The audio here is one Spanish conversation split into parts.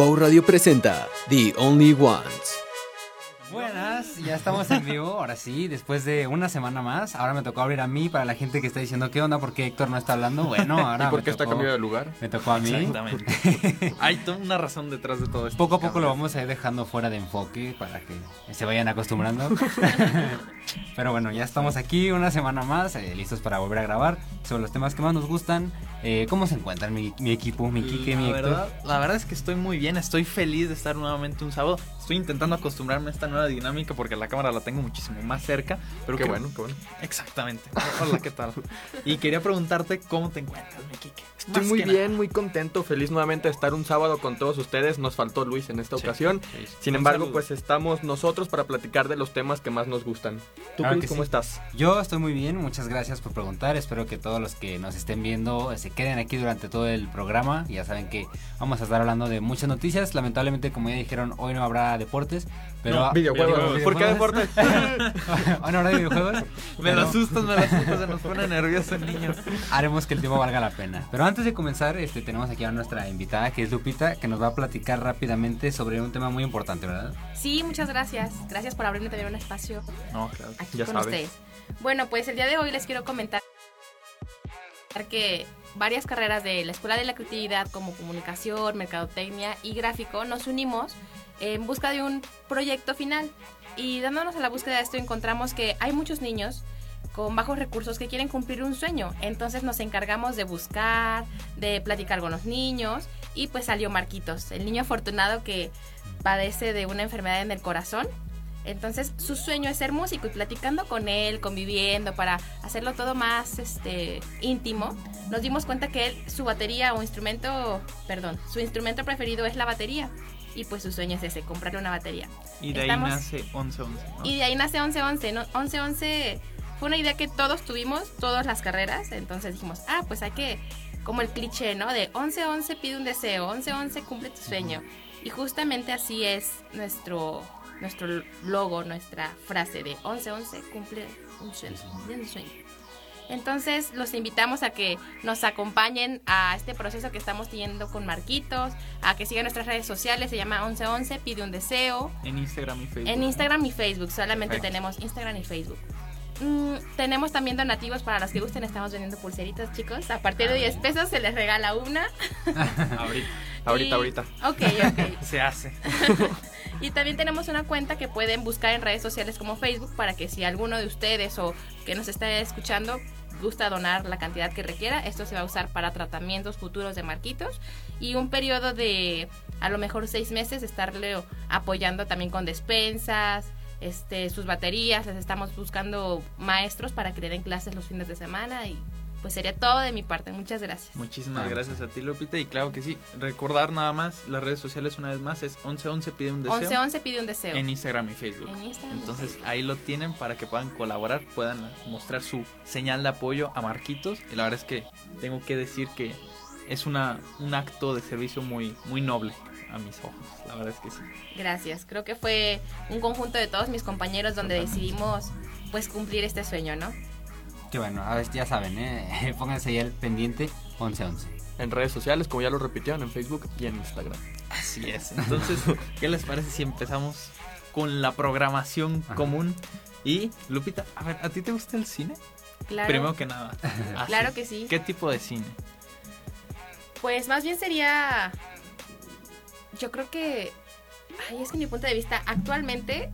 Wow Radio presenta The Only Ones. Buenas, ya estamos en vivo, ahora sí, después de una semana más. Ahora me tocó abrir a mí para la gente que está diciendo, ¿qué onda? ¿Por qué Héctor no está hablando? Bueno, ahora. ¿Y por me qué está cambiado de lugar? Me tocó a mí. Exactamente. Hay toda una razón detrás de todo esto. Poco a poco lo vamos a ir dejando fuera de enfoque para que se vayan acostumbrando. Pero bueno, ya estamos aquí una semana más, eh, listos para volver a grabar sobre los temas que más nos gustan. Eh, ¿Cómo se encuentran mi, mi equipo, mi Kike, mi Héctor? verdad, la verdad es que estoy muy bien, estoy feliz de estar nuevamente un sábado. Estoy intentando acostumbrarme a esta nueva dinámica porque la cámara la tengo muchísimo más cerca. Pero Qué que- bueno, qué bueno. Exactamente. Hola, ¿qué tal? Y quería preguntarte cómo te encuentras, mi Kike. Estoy Más muy bien, muy contento, feliz nuevamente de estar un sábado con todos ustedes. Nos faltó Luis en esta Sí, ocasión. sí, sí. Sin Un embargo, saludo. pues estamos nosotros para platicar de los temas que más nos gustan. ¿Tú, Claro Luis, cómo sí. estás? Yo estoy muy bien, muchas gracias por preguntar. Espero que todos los que nos estén viendo eh, se queden aquí durante todo el programa. Ya saben que vamos a estar hablando de muchas noticias. Lamentablemente, como ya dijeron, hoy no habrá deportes. Pero No, videojuegos. videojuegos. ¿Por qué deporte? hoy no habrá videojuegos. Me lo asustas, me lo asustas, se nos pone nervioso el niño. Haremos que el tiempo valga la pena. Pero antes de comenzar, este, tenemos aquí a nuestra invitada, que es Lupita, que nos va a platicar rápidamente sobre un tema muy importante, ¿verdad? Sí, muchas gracias. Gracias por abrirme también un espacio No, claro. aquí Ya con sabes. ustedes. Bueno, pues el día de hoy les quiero comentar que varias carreras de la Escuela de la Creatividad como comunicación, mercadotecnia y gráfico nos unimos en busca de un proyecto final. Y dándonos a la búsqueda de esto encontramos que hay muchos niños con bajos recursos que quieren cumplir un sueño. Entonces nos encargamos de buscar, de platicar con los niños y pues salió Marquitos, el niño afortunado que padece de una enfermedad en el corazón. Entonces su sueño es ser músico y platicando con él, conviviendo para hacerlo todo más este íntimo, nos dimos cuenta que él, su batería o instrumento, perdón, su instrumento preferido es la batería y pues su sueño es ese, comprarle una batería. Y de ahí Estamos- nace 11-11. ¿no? Y de ahí nace 1111, ¿no? 1111 fue una idea que todos tuvimos, todas las carreras, entonces dijimos, ah, pues hay que, como el cliché, ¿no? De 1111 pide un deseo, 1111 cumple tu sueño. Y justamente así es nuestro, nuestro logo, nuestra frase de 1111 cumple un sueño, cumple un sueño. Entonces los invitamos a que nos acompañen a este proceso que estamos teniendo con Marquitos, a que sigan nuestras redes sociales, se llama 1111, pide un deseo. En Instagram y Facebook. En Instagram y Facebook, solamente Perfecto. tenemos Instagram y Facebook. Mm, tenemos también donativos para los que gusten, estamos vendiendo pulseritas, chicos. A partir de 10 pesos se les regala una. Ahorita. Ahorita, Y- ahorita. Ok, ok. Se hace. y también tenemos una cuenta que pueden buscar en redes sociales como Facebook para que si alguno de ustedes o que nos está escuchando gusta donar la cantidad que requiera, esto se va a usar para tratamientos futuros de Marquitos y un periodo de a lo mejor seis meses estarle apoyando también con despensas, este, sus baterías, les estamos buscando maestros para que le den clases los fines de semana y pues sería todo de mi parte, muchas gracias. Muchísimas Ah. gracias a ti, Lupita. Y claro que sí, recordar nada más las redes sociales una vez más es 1111 pide un deseo 1111 pide un deseo. en Instagram y Facebook. En Instagram Entonces Facebook. ahí lo tienen para que puedan colaborar, puedan mostrar su señal de apoyo a Marquitos. Y la verdad es que tengo que decir que es una, un acto de servicio muy, muy noble a mis ojos. La verdad es que sí. Gracias. Creo que fue un conjunto de todos mis compañeros donde decidimos pues cumplir este sueño, ¿no? Que bueno, a ver, ya saben, ¿eh? pónganse ya el pendiente 1111. En redes sociales, como ya lo repitieron, en Facebook y en Instagram. Así es. Entonces, ¿qué les parece si empezamos con la programación Ajá. común? Y, Lupita, a ver, ¿a ti te gusta el cine? Claro. Primero que nada. Claro que sí. ¿Qué tipo de cine? Pues más bien sería yo creo que ay, es que mi punto de vista actualmente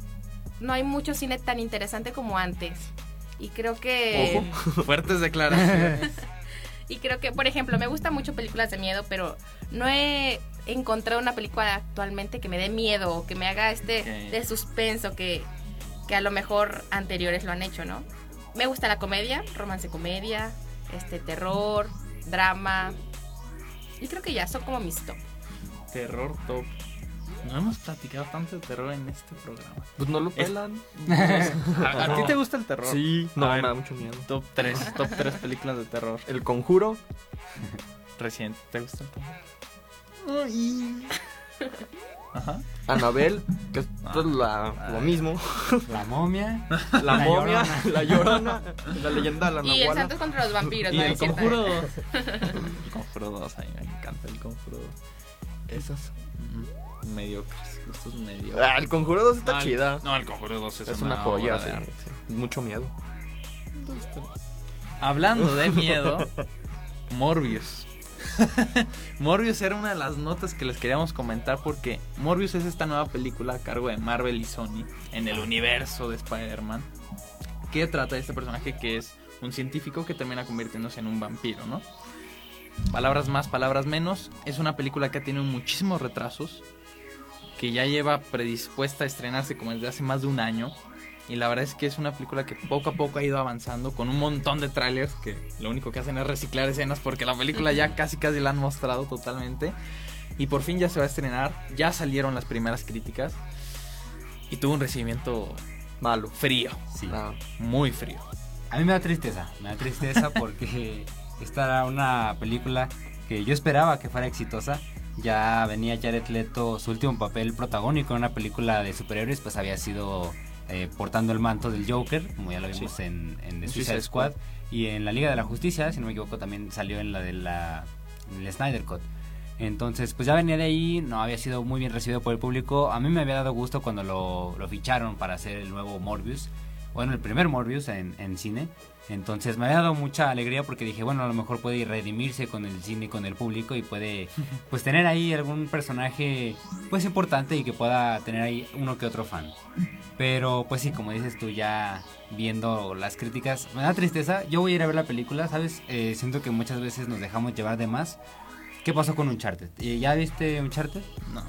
no hay mucho cine tan interesante como antes. Y creo que Fuertes declaraciones. Y creo que, por ejemplo, me gustan mucho películas de miedo, pero no he encontrado una película actualmente que me dé miedo o que me haga este de suspenso que, que a lo mejor anteriores lo han hecho, ¿no? Me gusta la comedia, romance comedia, este terror, drama. Y creo que ya son como mis top. terror top. No hemos platicado tanto de terror en este programa. Pues no lo Es- pelan. ¿A, a ti te gusta el terror? Sí, no, A me ver, da mucho miedo. Top 3, top 3 películas de terror El Conjuro. reciente. ¿Te gusta el terror? Ajá. Anabel, que es Ah. pues, la, lo mismo. La momia. La, La momia, Llorona. la llorona, la leyenda de la y el Nahuala. Santos contra los vampiros, Y ¿no? el conjuro 2. el conjuro 2, a mí me encanta el conjuro 2. Esas. Mm, Mediocres, gustos mediocres. Ah, el Conjuro 2 está No, el- chida. No, el Conjuro 2 es, es una joya, sí, sí. Mucho miedo. Hablando de miedo, Morbius. Morbius era una de las notas que les queríamos comentar porque Morbius es esta nueva película a cargo de Marvel y Sony en el universo de Spider-Man que trata de este personaje que es un científico que termina convirtiéndose en un vampiro, ¿no? Palabras más, palabras menos. Es una película que ha tenido muchísimos retrasos, que ya lleva predispuesta a estrenarse como desde hace más de un año. Y la verdad es que es una película que poco a poco ha ido avanzando con un montón de trailers que lo único que hacen es reciclar escenas porque la película ya casi casi la han mostrado totalmente. Y por fin ya se va a estrenar, ya salieron las primeras críticas y tuvo un recibimiento Malo. frío, Sí. Ah. muy frío. A mí me da tristeza, me da tristeza porque esta era una película que yo esperaba que fuera exitosa. Ya venía Jared Leto, su último papel protagónico en una película de superhéroes, pues había sido eh, portando el manto del Joker, como ya lo vimos en, en The Suicide Suicide Squad. Y en la Liga de la Justicia, si no me equivoco, también salió en la de la en el Snyder Cut. Entonces, pues ya venía de ahí, no había sido muy bien recibido por el público. A mí me había dado gusto cuando lo, lo ficharon para hacer el nuevo Morbius. Bueno, el primer Morbius en, en cine. Entonces me había dado mucha alegría porque dije, bueno, a lo mejor puede redimirse con el cine con el público y puede pues tener ahí algún personaje pues importante y que pueda tener ahí uno que otro fan. Pero pues sí, como dices tú ya viendo las críticas, me da tristeza. Yo voy a ir a ver la película, ¿sabes? Eh, siento que muchas veces nos dejamos llevar de más. ¿Qué pasó con Uncharted? Eh, ¿Ya viste Uncharted? No,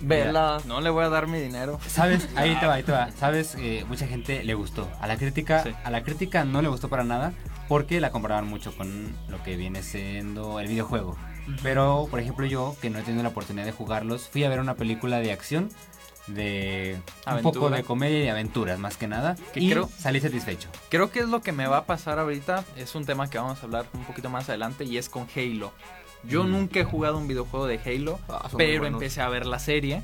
Vela. no le voy a dar mi dinero. ¿Sabes? Ahí te va, ahí te va. ¿Sabes? Eh, mucha gente le gustó. A la crítica, Sí. a la crítica no le gustó para nada porque la comparaban mucho con lo que viene siendo el videojuego. Pero, por ejemplo, yo, que no he tenido la oportunidad de jugarlos, fui a ver una película de acción, de un Aventura. poco de comedia y aventuras, más que nada. Que y creo- salí satisfecho. Creo que es lo que me va a pasar ahorita. Es un tema que vamos a hablar un poquito más adelante y es con Halo. Yo Mm. nunca he jugado un videojuego de Halo, Ah, pero empecé a ver la serie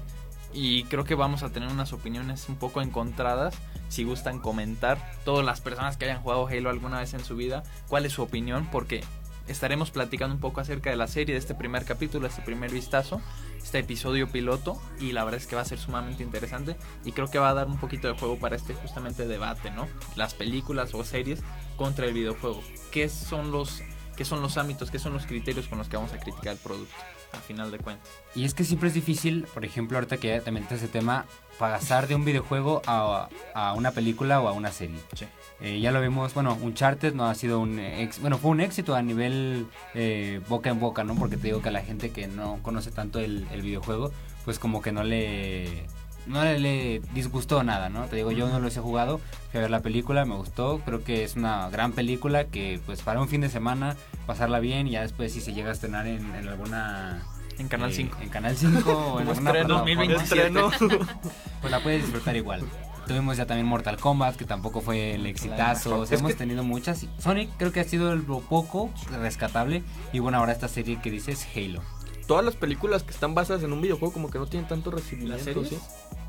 y creo que vamos a tener unas opiniones un poco encontradas. Si gustan comentar, todas las personas que hayan jugado Halo alguna vez en su vida, cuál es su opinión, porque estaremos platicando un poco acerca de la serie, de este primer capítulo, este primer vistazo, este episodio piloto, y la verdad es que va a ser sumamente interesante y creo que va a dar un poquito de juego para este justamente debate, ¿no? Las películas o series contra el videojuego. ¿Qué son los, qué son los ámbitos, qué son los criterios con los que vamos a criticar el producto, a final de cuentas? Y es que siempre es difícil, por ejemplo, ahorita que ya te metes ese tema, pasar de un videojuego a, a una película o a una serie. Sí. Eh, ya lo vimos, bueno, Uncharted no ha sido un ex, bueno, fue un éxito a nivel eh, boca en boca, ¿no? Porque te digo que a la gente que no conoce tanto el, el videojuego, pues como que no le no le, le disgustó nada, ¿no? Te digo, yo no los he jugado, fui a ver la película, me gustó, creo que es una gran película que pues para un fin de semana pasarla bien y ya después si se llega a estrenar en, en alguna En Canal eh, 5. En Canal 5 o en alguna estreno, plataforma, 2027. Estreno. pues la puedes disfrutar igual. Tuvimos ya también Mortal Kombat, que tampoco fue el exitazo. O sea, Es hemos que- tenido muchas. Sonic creo que ha sido lo poco rescatable. Y bueno, ahora esta serie que dices Halo. Todas las películas que están basadas en un videojuego como que no tienen tanto recibimiento.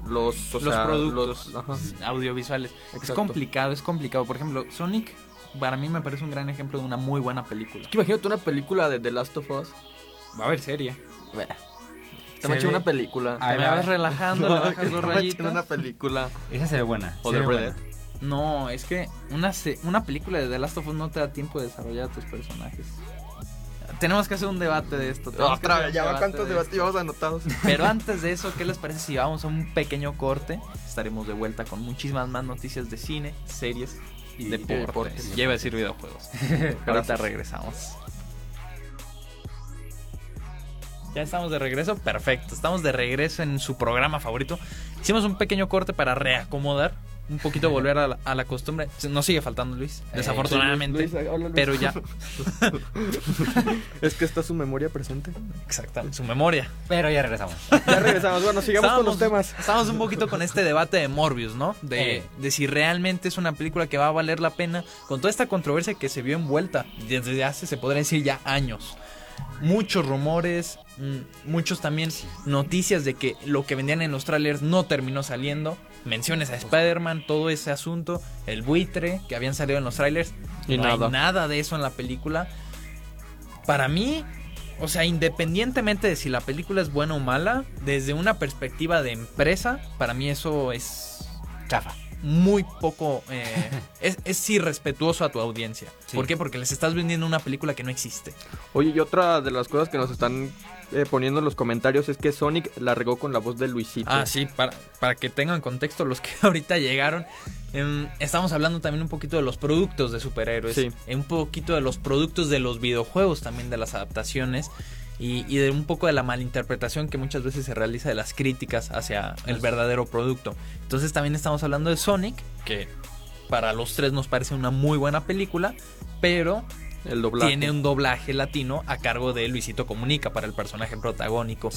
Los, o los sea, productos los- audiovisuales. Es complicado, es complicado. Por ejemplo, Sonic para mí me parece un gran ejemplo de una muy buena película. Es que imagínate una película de The Last of Us. Va a haber serie. Te Se una película. Ahí Te me va. vas relajando, le bajas dos rayitas. una película. Esa se ve buena. O de Red. Dead. No, es que una, se- una película de The Last of Us no te da tiempo de desarrollar a tus personajes. Tenemos que hacer un debate de esto. Otra vez, ya va cuántos de debates llevamos anotados. Pero antes de eso, ¿qué les parece si vamos a un pequeño corte? Estaremos de vuelta con muchísimas más noticias de cine, series y deportes. deportes. Iba a decir videojuegos. Ahorita regresamos. Ya estamos de regreso, perfecto. Estamos de regreso en su programa favorito. Hicimos un pequeño corte para reacomodar, un poquito volver a la, a la costumbre. Nos sigue faltando Luis, Eh, desafortunadamente. Luis. pero ya, Es que está su memoria presente. exactamente, su memoria. Pero ya regresamos. Ya regresamos. Bueno, sigamos con los temas. Estamos un poquito con este debate de Morbius, ¿no? De, Eh. de si realmente es una película que va a valer la pena con toda esta controversia que se vio envuelta desde hace, se podría decir, ya años. Muchos rumores, mm, muchos también noticias de que lo que vendían en los trailers no terminó saliendo. Menciones a Spider-Man, todo ese asunto, el buitre que habían salido en los trailers. Y no nada. hay nada de eso en la película. Para mí, o sea, independientemente de si la película es buena o mala, desde una perspectiva de empresa, para mí eso es Chafa. Muy poco. eh, es, es irrespetuoso a tu audiencia. Sí. ¿Por qué? Porque les estás vendiendo una película que no existe. Oye, y otra de las cosas que nos están eh, poniendo en los comentarios es que Sonic la regó con la voz de Luisito. Ah, sí, para, para que tengan contexto los que ahorita llegaron. em, estamos hablando también un poquito de los productos de superhéroes. Sí. Un poquito de los productos de los videojuegos también, de las adaptaciones. Y, y de un poco de la malinterpretación que muchas veces se realiza de las críticas hacia el verdadero producto. Entonces también estamos hablando de Sonic, que para los tres nos parece una muy buena película, pero El doblaje. tiene un doblaje latino a cargo de Luisito Comunica para el personaje protagónico.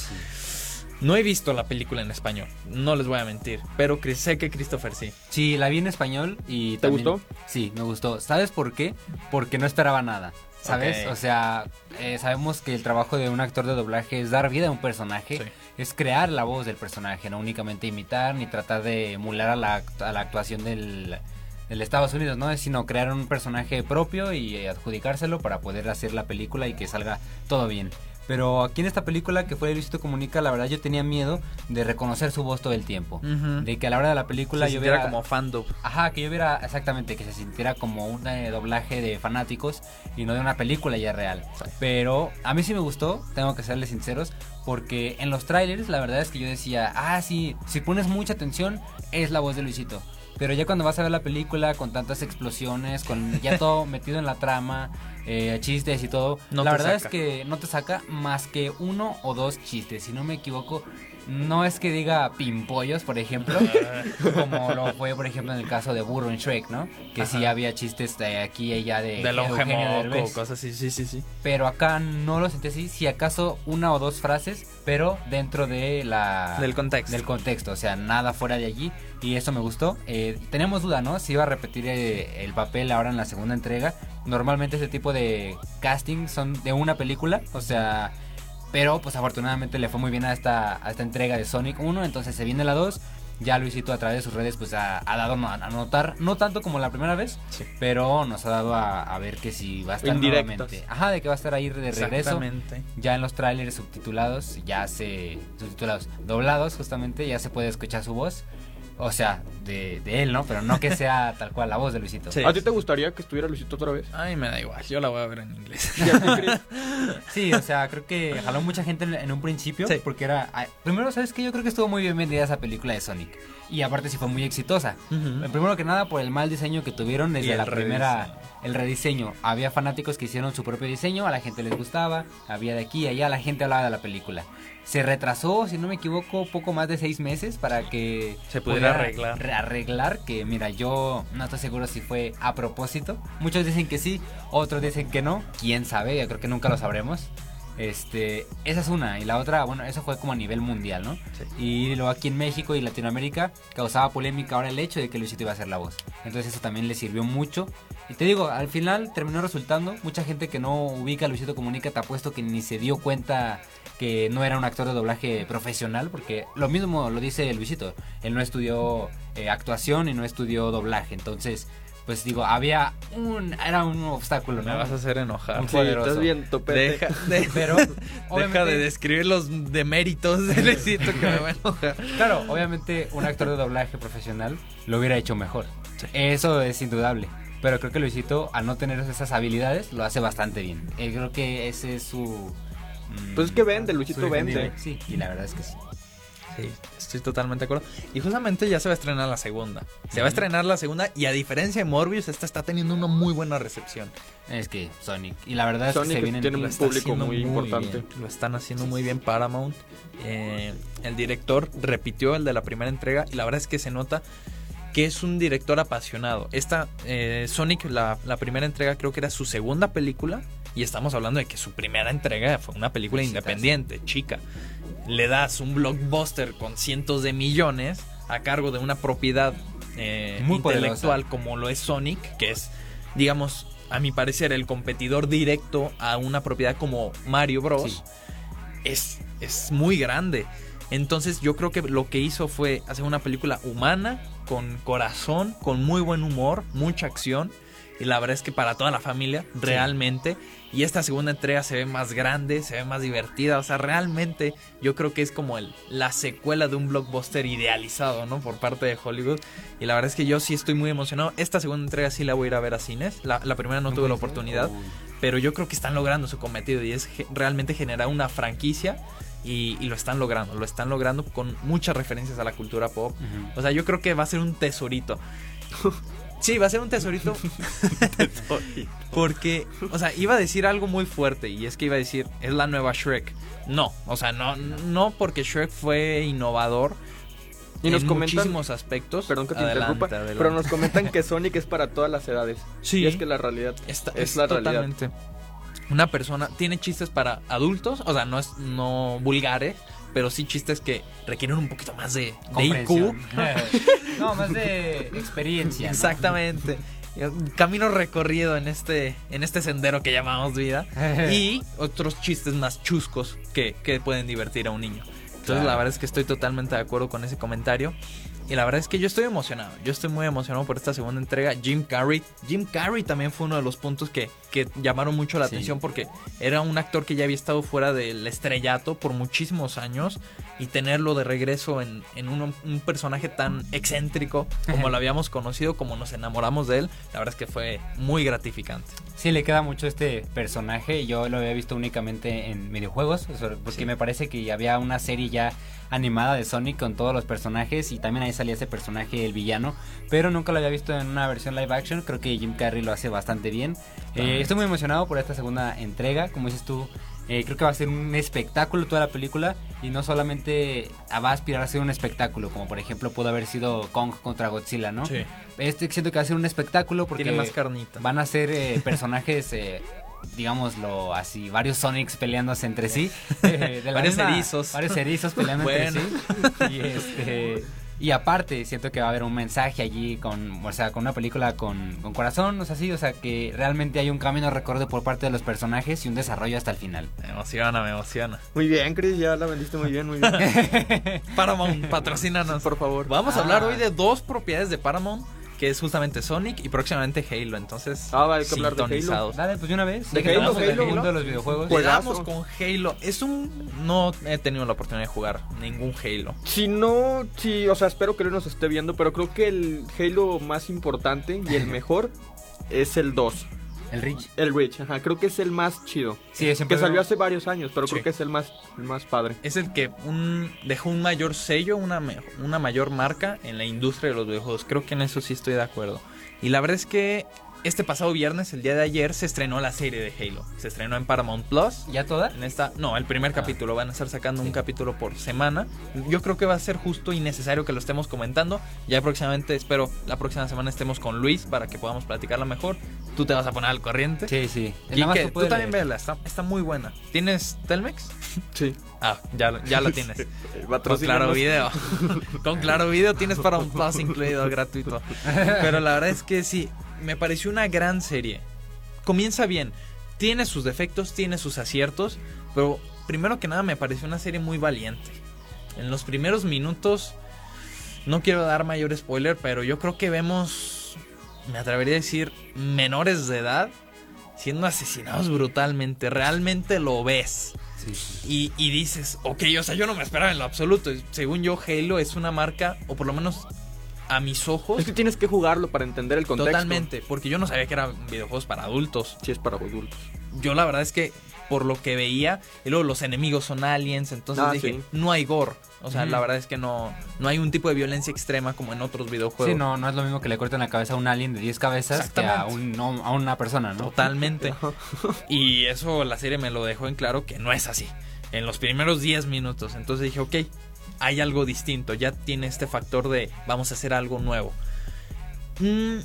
No he visto la película en español, no les voy a mentir, pero sé que Christopher sí. Sí, la vi en español y ¿Te también- gustó? Sí, me gustó. ¿Sabes por qué? Porque no esperaba nada. ¿Sabes? O sea, eh, sabemos que el trabajo de un actor de doblaje es dar vida a un personaje, Sí. es crear la voz del personaje, no únicamente imitar ni tratar de emular a la, a la actuación del, del Estados Unidos, ¿no? Sino crear un personaje propio y adjudicárselo para poder hacer la película y que salga todo bien. Pero aquí en esta película que fue Luisito Comunica, la verdad yo tenía miedo de reconocer su voz todo el tiempo. De que a la hora de la película Se yo sintiera viera como fandom. Ajá, que yo viera exactamente que se sintiera como un eh, doblaje de fanáticos y no de una película ya real. Pero a mí sí me gustó, tengo que serles sinceros, porque en los trailers la verdad es que yo decía, ah, sí, si pones mucha atención es la voz de Luisito. Pero ya cuando vas a ver la película con tantas explosiones, con ya todo metido en la trama, eh, chistes y todo, No la verdad saca. es que no te saca más que uno o dos chistes. Si no me equivoco, no es que diga pimpollos, por ejemplo, como lo fue, por ejemplo, en el caso de Burro en Shrek, ¿no? Que sí Ajá. había chistes de aquí y allá de Derbez. cosas así, sí, sí, sí. Pero acá no lo sentí así, si acaso una o dos frases, pero dentro de la... Del contexto. Del contexto, o sea, nada fuera de allí. Y eso me gustó. Eh, tenemos duda, ¿no? Si iba a repetir eh, el papel ahora en la segunda entrega. Normalmente ese tipo de casting son de una película, o sea... Pero pues afortunadamente le fue muy bien a esta, a esta entrega de Sonic 1, entonces se viene la 2. Ya Luisito a través de sus redes pues ha, ha dado a, notar, no tanto como la primera vez, Sí. pero nos ha dado a, a ver que si va a estar nuevamente. Ajá, de que va a estar ahí de regreso. Exactamente. Ya en los trailers subtitulados, ya se. subtitulados, doblados justamente, ya se puede escuchar su voz. O sea, de, de él, ¿no? Pero no que sea tal cual la voz de Luisito. Sí. ¿A ti te gustaría que estuviera Luisito otra vez? Ay, me da igual, yo la voy a ver en inglés. Sí, o sea, creo que jaló mucha gente en, en un principio. Sí. Porque era. Primero, ¿sabes qué? Yo creo que estuvo muy bien vendida esa película de Sonic. Y aparte, sí fue muy exitosa. Ujú. Primero que nada, por el mal diseño que tuvieron desde la primera. El rediseño. Había fanáticos que hicieron su propio diseño, a la gente les gustaba. Había de aquí y allá, la gente hablaba de la película. Se retrasó, si no me equivoco, poco más de seis meses para que Se pudiera arreglar. re- arreglar. Que mira, yo no estoy seguro si fue a propósito. Muchos dicen que sí, otros dicen que no. Quién sabe, yo creo que nunca lo sabremos. Este, esa es una. Y la otra, bueno, eso fue como a nivel mundial, ¿no? Sí. Y luego aquí en México y Latinoamérica causaba polémica ahora el hecho de que Luisito iba a ser la voz. Entonces eso también le sirvió mucho. Y te digo, al final terminó resultando. Mucha gente que no ubica a Luisito Comunica te apuesto que ni se dio cuenta que no era un actor de doblaje profesional. Porque lo mismo lo dice Luisito. Él no estudió eh, actuación y no estudió doblaje. Entonces, pues digo, había un... Era un obstáculo, Me ¿no? vas a hacer enojar. Un Sí, estás bien topete. Deja, de- Pero, deja de describir los deméritos de Luisito que me va a enojar. Claro, obviamente un actor de doblaje profesional lo hubiera hecho mejor. Eso es indudable. Pero creo que Luisito, al no tener esas habilidades, lo hace bastante bien. Eh, creo que ese es su... Pues es que vende, Luisito vende. Sí, y la verdad es que sí. Sí, estoy totalmente de acuerdo. Y justamente ya se va a estrenar la segunda. Se va a estrenar la segunda y a diferencia de Morbius, esta está teniendo una muy buena recepción. Es que Sonic. Y la verdad es que se vienen... tiene un público muy importante. bien, Lo están haciendo muy bien Paramount. Eh, el director repitió el de la primera entrega y la verdad es que se nota que es un director apasionado. Esta eh, Sonic, la, la primera entrega creo que era su segunda película y estamos hablando de que su primera entrega fue una película independiente, chica. Le das un blockbuster con cientos de millones a cargo de una propiedad eh, Muy intelectual como lo es Sonic, que es, digamos, a mi parecer, el competidor directo a una propiedad como Mario Bros. Sí. Es, es muy grande. Entonces yo creo que lo que hizo fue hacer una película humana, con corazón, con muy buen humor, mucha acción. y la verdad es que para toda la familia, realmente. Y esta segunda entrega se ve más grande, se ve más divertida, o sea, realmente yo creo que es como el, la secuela de un blockbuster idealizado, ¿no? Por parte de Hollywood. Y la verdad es que yo sí estoy muy emocionado. Esta segunda entrega sí la voy a ir a ver a cines. La, la primera no tuve la oportunidad, pero yo creo que están logrando su cometido y es realmente generar una franquicia. Y, y lo están logrando, lo están logrando con muchas referencias a la cultura pop. Ujú. O sea, yo creo que va a ser un tesorito. Sí, va a ser un tesorito. Porque, o sea, iba a decir algo muy fuerte y es que iba a decir, es la nueva Shrek. No, o sea, no, no porque Shrek fue innovador Y nos en comentan- muchísimos aspectos. Perdón que te Adelante, interrumpa, adelante. pero nos comentan que Sonic es para todas las edades. Sí. Y es que la realidad Esta- es es la realidad. totalmente. Una persona tiene chistes para adultos, o sea, no es no vulgares, pero sí chistes que requieren un poquito más de, de IQ. No, más de experiencia. ¿no? Exactamente. Camino recorrido en este, en este sendero que llamamos vida. y otros chistes más chuscos que, que pueden divertir a un niño. Entonces Claro. la verdad es que estoy totalmente de acuerdo con ese comentario. Y la verdad es que yo estoy emocionado. Yo estoy muy emocionado por esta segunda entrega. Jim Carrey. Jim Carrey también fue uno de los puntos que, que llamaron mucho la Sí. atención porque era un actor que ya había estado fuera del estrellato por muchísimos años. Y tenerlo de regreso en, en un, un personaje tan excéntrico como lo habíamos conocido, como nos enamoramos de él, la verdad es que fue muy gratificante. Sí, le queda mucho este personaje. Yo lo había visto únicamente en videojuegos, porque Sí. me parece que había una serie ya animada de Sonic con todos los personajes y también ahí salía ese personaje, el villano, pero nunca lo había visto en una versión live action. Creo que Jim Carrey lo hace bastante bien. Eh, estoy muy emocionado por esta segunda entrega, como dices tú. eh, creo que va a ser un espectáculo toda la película y no solamente va a aspirar a ser un espectáculo, como por ejemplo pudo haber sido Kong contra Godzilla, ¿no? Este siento que va a ser un espectáculo porque Tiene más carnita. Van a ser eh, personajes, eh, digámoslo así, varios Sonics peleándose entre sí. eh, de la Varios misma- erizos. Varios erizos peleando Bueno. entre sí. Y, este, y aparte, siento que va a haber un mensaje allí con, o sea, con una película con, con corazón, o sea, sí, o sea, que realmente hay un camino recorrido por parte de los personajes y un desarrollo hasta el final. Me emociona, me emociona. Muy bien, Chris, ya la vendiste muy bien, muy bien. Paramount, patrocínanos. Por favor. Vamos a Ah. hablar hoy de dos propiedades de Paramount, que es justamente Sonic y próximamente Halo. Entonces, Ah, va, hay que hablar de sintonizados. Dale, pues de una vez. ¿De Halo, estamos en el Halo? mundo de los videojuegos. Juegazo. con Halo. Es un. No he tenido la oportunidad de jugar ningún Halo. Si no, sí, o sea, espero que él nos esté viendo, pero creo que el Halo más importante y el mejor es el 2. El Rich. El Reach, ajá, creo que es el más chido. Sí, Que salió hace varios años, pero Sí. creo que es el más, el más padre. Es el que un, dejó un mayor sello, una, una mayor marca en la industria de los videojuegos. Creo que en eso sí estoy de acuerdo. Y la verdad es que este pasado viernes, el día de ayer, se estrenó la serie de Halo. Se estrenó en Paramount Plus. ¿Ya toda? En esta, no, el primer capítulo. Van a estar sacando un capítulo por semana. Yo creo que va a ser justo y necesario que lo estemos comentando. Ya próximamente, espero, la próxima semana estemos con Luis para que podamos platicarla mejor. Tú te vas a poner al corriente. Sí, sí. Y que tú también véala, está, está muy buena. ¿Tienes Telmex? Sí. Ah, ya, ya la tienes. Con. Claro Video. Con Claro Video tienes para un Plus incluido gratuito. Pero la verdad es que sí, me pareció una gran serie. Comienza bien. Tiene sus defectos, tiene sus aciertos. Pero primero que nada me pareció una serie muy valiente. En los primeros minutos, no quiero dar mayor spoiler, pero yo creo que vemos, me atrevería a decir, menores de edad siendo asesinados brutalmente. Realmente lo ves. Sí, sí. Y, y dices, ok, o sea, yo no me esperaba en lo absoluto. Según yo, Halo es una marca, o por lo menos a mis ojos, Es que tienes que jugarlo para entender el contexto. totalmente. Porque yo no sabía que eran videojuegos para adultos. Sí, es para adultos. Yo la verdad es que, por lo que veía, y luego los enemigos son aliens, entonces Ah, dije, sí. no hay gore. O sea, la verdad es que no, no hay un tipo de violencia extrema como en otros videojuegos. Sí, no, no es lo mismo que le corten la cabeza a un alien de 10 cabezas que a, un, no, a una persona, ¿no? Totalmente. Y eso la serie me lo dejó en claro que no es así. En los primeros 10 minutos. Entonces dije, ok, hay algo distinto. Ya tiene este factor de vamos a hacer algo nuevo. Mm,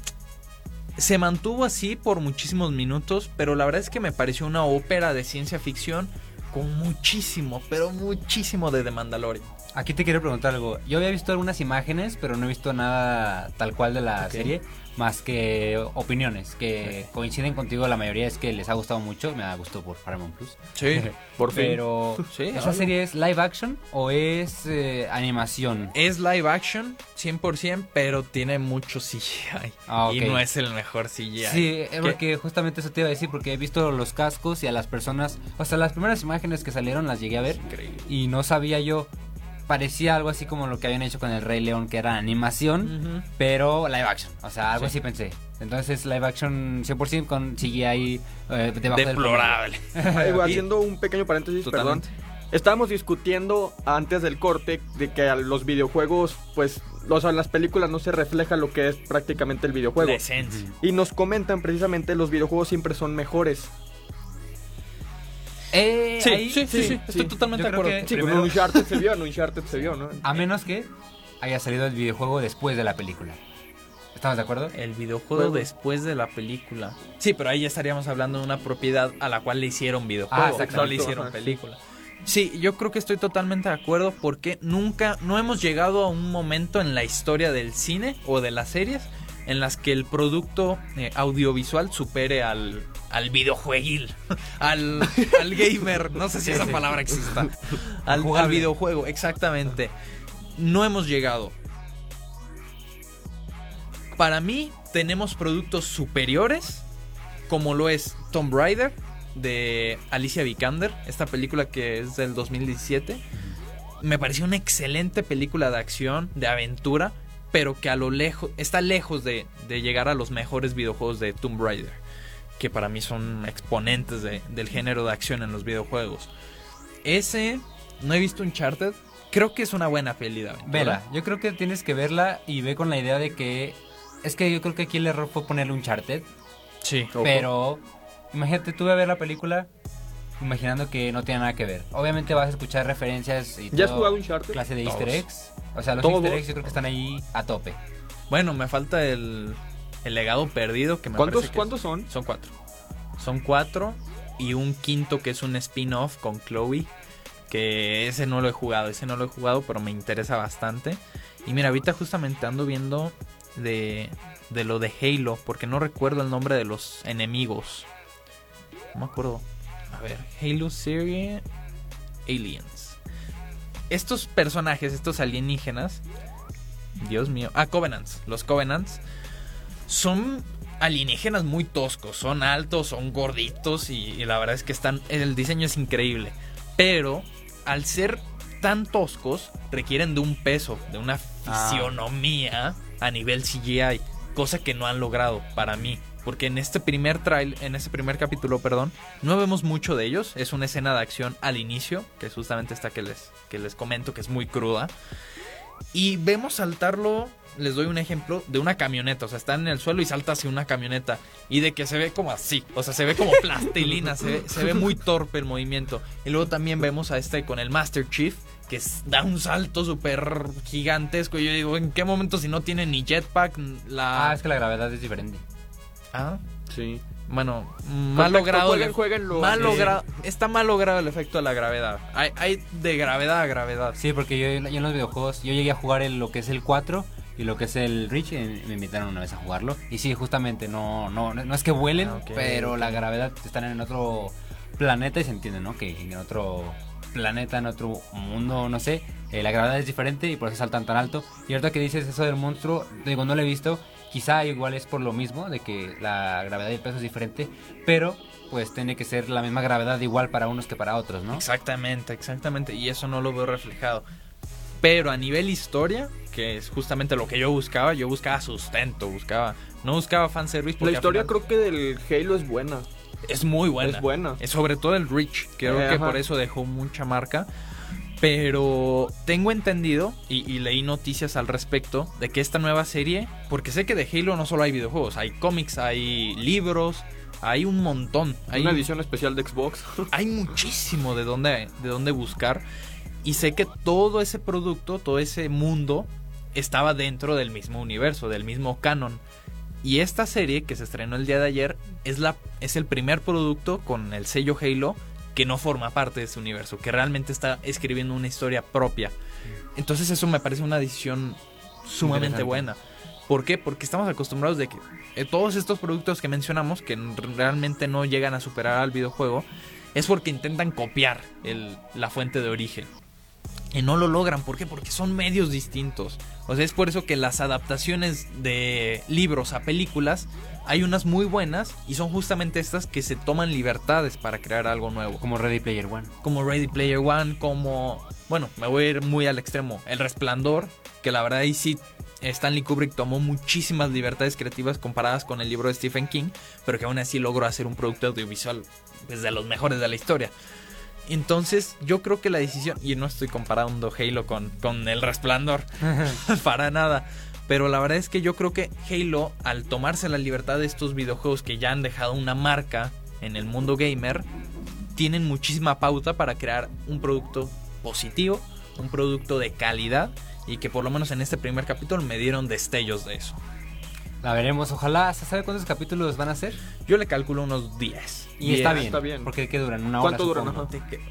se mantuvo así por muchísimos minutos, pero la verdad es que me pareció una ópera de ciencia ficción con muchísimo, pero muchísimo de The Mandalorian. Aquí te quiero preguntar algo. Yo había visto algunas imágenes, pero no he visto nada tal cual de la serie, más que opiniones que coinciden contigo. La mayoría es que les ha gustado mucho. Me ha gustado por Paramount Plus. Sí. Por fin. Pero, Sí, ¿esa algo. serie es live action o es eh, animación? Es live action, 100%, pero tiene mucho CGI. Ah, Y no es el mejor CGI. Sí, es porque justamente eso te iba a decir, porque he visto los cascos y a las personas, o sea, las primeras imágenes que salieron las llegué a ver Increíble. y no sabía yo, parecía algo así como lo que habían hecho con el Rey León, que era animación, pero live action, o sea, algo Sí. así pensé. Entonces live action 100% con CGI eh, debajo del Deplorable. Haciendo un pequeño paréntesis, Totalmente. perdón. Estábamos discutiendo antes del corte de que los videojuegos, pues, o sea, en las películas no se refleja lo que es prácticamente el videojuego. La. Y nos comentan precisamente los videojuegos siempre son mejores. Eh, Sí, ahí- sí, sí, sí, sí, Estoy totalmente de acuerdo. Sí, Primero- con Uncharted se vio, en Uncharted se vio, ¿no? A menos que haya salido el videojuego después de la película. ¿Estamos de acuerdo? El videojuego Juego. después de la película. Sí, pero ahí ya estaríamos hablando de una propiedad a la cual le hicieron videojuego, Ah, exacto. no le hicieron Ajá, película. Sí, yo creo que estoy totalmente de acuerdo porque nunca, no hemos llegado a un momento en la historia del cine o de las series en las que el producto eh, audiovisual supere al, al videojueguil, al, al gamer, no sé si esa palabra exista, al, videojuego, exactamente. No hemos llegado. Para mí tenemos productos superiores como lo es Tomb Raider de Alicia Vikander, esta película que es del 2017. Me pareció una excelente película de acción, de aventura, pero que a lo lejos está lejos de, de llegar a los mejores videojuegos de Tomb Raider, que para mí son exponentes de- del género de acción en los videojuegos. Ese no he visto Uncharted, creo que es una buena peli de aventura. Vela, yo creo que tienes que verla y ve con la idea de que... Es que yo creo que aquí el error fue ponerle un charted, Sí. Ojo. pero imagínate tú a ver la película imaginando que no tiene nada que ver. Obviamente vas a escuchar referencias y ¿Ya has jugado Uncharted? clase de easter eggs. O sea, los Todos. easter eggs yo creo que están ahí a tope. Bueno, me falta el, el legado perdido que me ¿Cuántos, parece que ¿cuántos son? Son cuatro. Son cuatro y un quinto que es un spin-off con Chloe. Que ese no lo he jugado, ese no lo he jugado, pero me interesa bastante. Y mira, ahorita justamente ando viendo de, de lo de Halo, porque no recuerdo el nombre de los enemigos. No me acuerdo. A ver, Halo Serie Aliens. Estos personajes, estos alienígenas. Dios mío. Ah, Covenants. Los Covenants son alienígenas muy toscos. Son altos, son gorditos y, la verdad es que están. El diseño es increíble. Pero al ser tan toscos, requieren de un peso, de una fisionomía a nivel CGI. Cosa que no han logrado para mí. Porque en este primer trail, en este primer capítulo, perdón, no vemos mucho de ellos. Es una escena de acción al inicio, que es justamente esta que les, que les comento, que es muy cruda. Y vemos saltarlo, les doy un ejemplo, de una camioneta. O sea, está en el suelo y salta hacia una camioneta. Y de que se ve como así. O sea, se ve como plastilina. se, ve, se ve muy torpe el movimiento. Y luego también vemos a este con el Master Chief. Que da un salto súper gigantesco. Y yo digo, ¿en qué momento si no tiene ni jetpack? La... Ah, es que la gravedad es diferente. Ah, Sí. Bueno, mal logrado. jueguen- mal logrado. Está mal logrado el efecto de la gravedad. Hay, hay de gravedad a gravedad. Sí, porque yo, yo en los videojuegos, yo llegué a jugar el, lo que es el 4 y lo que es el Reach, y me invitaron una vez a jugarlo. Y sí, justamente, no, no, no es que vuelen, Ah, pero la gravedad están en otro planeta y se entiende, ¿no? Que en otro planeta, en otro mundo, no sé, eh, la gravedad es diferente y por eso saltan tan alto. Y ahorita que dices eso del monstruo, digo, no lo he visto, quizá igual es por lo mismo, de que la gravedad y el peso es diferente, pero pues tiene que ser la misma gravedad igual para unos que para otros, ¿no? Exactamente, exactamente. Y eso no lo veo reflejado. Pero a nivel historia, que es justamente lo que yo buscaba, yo buscaba sustento, buscaba, no buscaba fanservice. La historia final creo que del Halo es buena. es muy buena. Es buena. Es sobre todo el Reach, creo Eh, que ajá. por eso dejó mucha marca. Pero tengo entendido y, y leí noticias al respecto de que esta nueva serie, porque sé que de Halo no solo hay videojuegos, hay cómics, hay libros, hay un montón. Hay Una edición especial de Xbox. hay muchísimo de dónde, de dónde buscar. Y sé que todo ese producto, todo ese mundo, estaba dentro del mismo universo, del mismo canon. Y esta serie que se estrenó el día de ayer es, la, es el primer producto con el sello Halo que no forma parte de ese universo, que realmente está escribiendo una historia propia. Entonces eso me parece una decisión sumamente buena. ¿Por qué? Porque estamos acostumbrados de que eh, todos estos productos que mencionamos, que realmente no llegan a superar al videojuego, es porque intentan copiar el- la fuente de origen. Y no lo logran. ¿Por qué? Porque son medios distintos. O sea, es por eso que las adaptaciones de libros a películas hay unas muy buenas y son justamente estas que se toman libertades para crear algo nuevo. Como Ready Player One. Como Ready Player One, como... Bueno, me voy a ir muy al extremo. El Resplandor, que la verdad ahí sí Stanley Kubrick tomó muchísimas libertades creativas comparadas con el libro de Stephen King, pero que aún así logró hacer un producto audiovisual pues, de los mejores de la historia. Entonces, yo creo que la decisión, y no estoy comparando Halo con, con El Resplandor, para nada. Pero la verdad es que yo creo que Halo, al tomarse la libertad de estos videojuegos que ya han dejado una marca en el mundo gamer, tienen muchísima pauta para crear un producto positivo, un producto de calidad y que por lo menos en este primer capítulo me dieron destellos de eso. La veremos, ojalá. ¿Se sabe cuántos capítulos van a ser? Yo le calculo unos 10. Y está bien. está bien. Porque ¿qué duran? ¿Una hora? ¿Cuánto duran?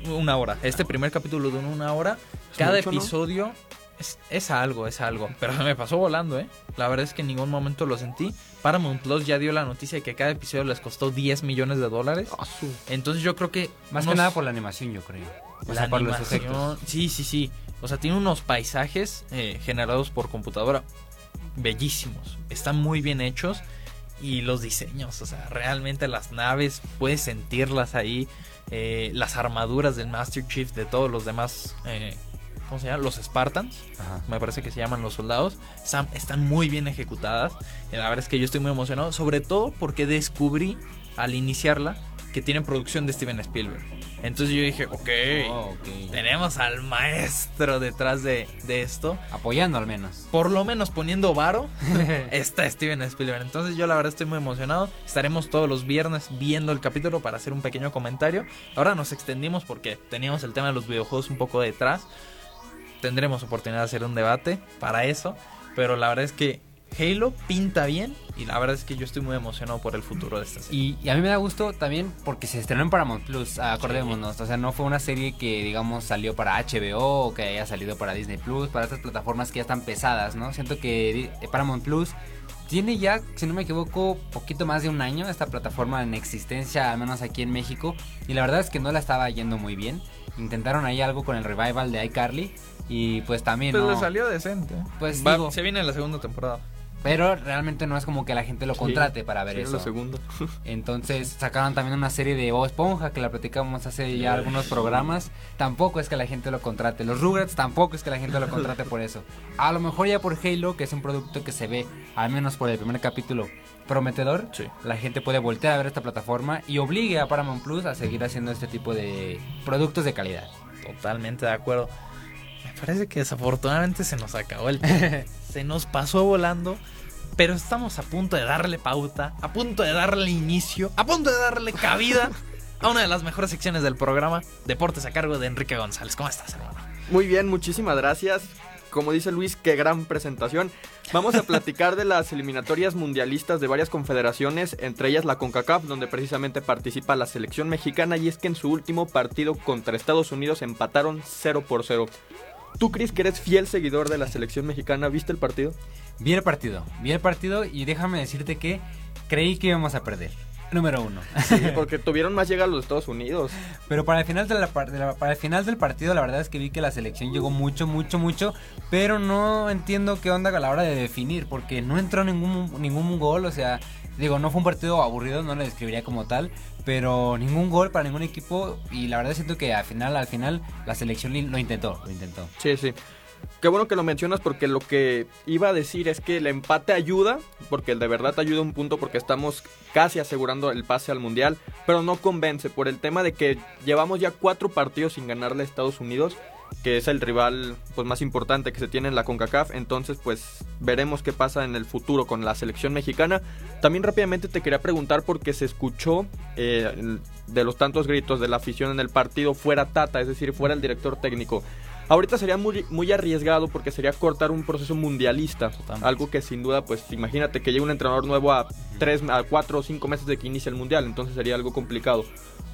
Una hora. Este primer capítulo dura una hora. Cada mucho, ¿no? episodio es, es algo, es algo. Pero se me pasó volando, ¿eh? La verdad es que en ningún momento lo sentí. Paramount Plus ya dio la noticia de que cada episodio les costó 10 millones de dólares. Ah, Entonces yo creo que... Más que nada por la animación, yo creo. O la sea, por los animación. efectos. Sí, sí, sí. O sea, tiene unos paisajes eh, generados por computadora bellísimos. Están muy bien hechos. Y los diseños, o sea, realmente las naves, puedes sentirlas ahí. eh, las armaduras del Master Chief, de todos los demás, eh, ¿cómo se llama? Los Spartans, Ajá. me parece que se llaman los soldados. Están, están muy bien ejecutadas. Y la verdad es que yo estoy muy emocionado, sobre todo porque descubrí al iniciarla que tiene producción de Steven Spielberg. Entonces yo dije, ok, Oh, ok. tenemos al maestro detrás de, de esto. Apoyando al menos. Por lo menos poniendo varo, está Steven Spielberg. Entonces yo la verdad estoy muy emocionado. Estaremos todos los viernes viendo el capítulo para hacer un pequeño comentario. Ahora nos extendimos porque teníamos el tema de los videojuegos un poco detrás. Tendremos oportunidad de hacer un debate para eso. Pero la verdad es que Halo pinta bien y la verdad es que yo estoy muy emocionado por el futuro de esta serie. Y, y a mí me da gusto también porque se estrenó en Paramount Plus, acordémonos. O sea, no fue una serie que, digamos, salió para HBO o que haya salido para Disney Plus, para estas plataformas que ya están pesadas, ¿no? Siento que Di- Paramount Plus tiene ya, si no me equivoco, poquito más de un año esta plataforma en existencia, al menos aquí en México. Y la verdad es que no la estaba yendo muy bien. Intentaron ahí algo con el revival de iCarly. Y pues también. Pues no, le salió decente. Pues Va- digo- se viene la segunda temporada. Pero realmente no es como que la gente lo Sí, contrate para ver sí, eso. la segunda. Entonces sacaron también una serie de Bob Esponja que la platicamos hace ya algunos programas. Tampoco es que la gente lo contrate. Los Rugrats tampoco es que la gente lo contrate por eso. A lo mejor ya por Halo, que es un producto que se ve, al menos por el primer capítulo, prometedor. Sí. La gente puede voltear a ver esta plataforma y obligue a Paramount Plus a seguir haciendo este tipo de productos de calidad. Totalmente de acuerdo. Me parece que desafortunadamente se nos acabó el tiempo. se nos pasó volando. Pero estamos a punto de darle pauta, a punto de darle inicio, a punto de darle cabida a una de las mejores secciones del programa, Deportes a cargo de Enrique González. ¿Cómo estás, hermano? Muy bien, muchísimas gracias. Como dice Luis, qué gran presentación. Vamos a platicar de las eliminatorias mundialistas de varias confederaciones, entre ellas la CONCACAF, donde precisamente participa la selección mexicana y es que en su último partido contra Estados Unidos empataron 0 por 0. Tú, Cris, que eres fiel seguidor de la selección mexicana, ¿viste el partido? Vi el partido, vi el partido y déjame decirte que creí que íbamos a perder. Número uno. Sí, porque tuvieron más llegada los Estados Unidos. Pero para el final de la, de la- para el final del partido la verdad es que vi que la selección llegó mucho, mucho, mucho, pero no entiendo qué onda a la hora de definir, porque no entró ningún ningún gol, o sea, digo, no fue un partido aburrido, no lo describiría como tal, pero ningún gol para ningún equipo y la verdad siento que al final al final la selección lo intentó, lo intentó. Sí, sí. Qué bueno que lo mencionas porque lo que iba a decir es que el empate ayuda, porque de verdad ayuda un punto porque estamos casi asegurando el pase al mundial, pero no convence por el tema de que llevamos ya cuatro partidos sin ganarle a Estados Unidos, que es el rival pues más importante que se tiene en la CONCACAF, entonces pues veremos qué pasa en el futuro con la selección mexicana. También rápidamente te quería preguntar porque se escuchó eh, de los tantos gritos de la afición en el partido fuera Tata, es decir, fuera el director técnico. Ahorita sería muy, muy arriesgado porque sería cortar un proceso mundialista. Totalmente. Algo que sin duda, pues imagínate que llegue un entrenador nuevo a 3, a 4 o 5 meses de que inicie el mundial. Entonces sería algo complicado.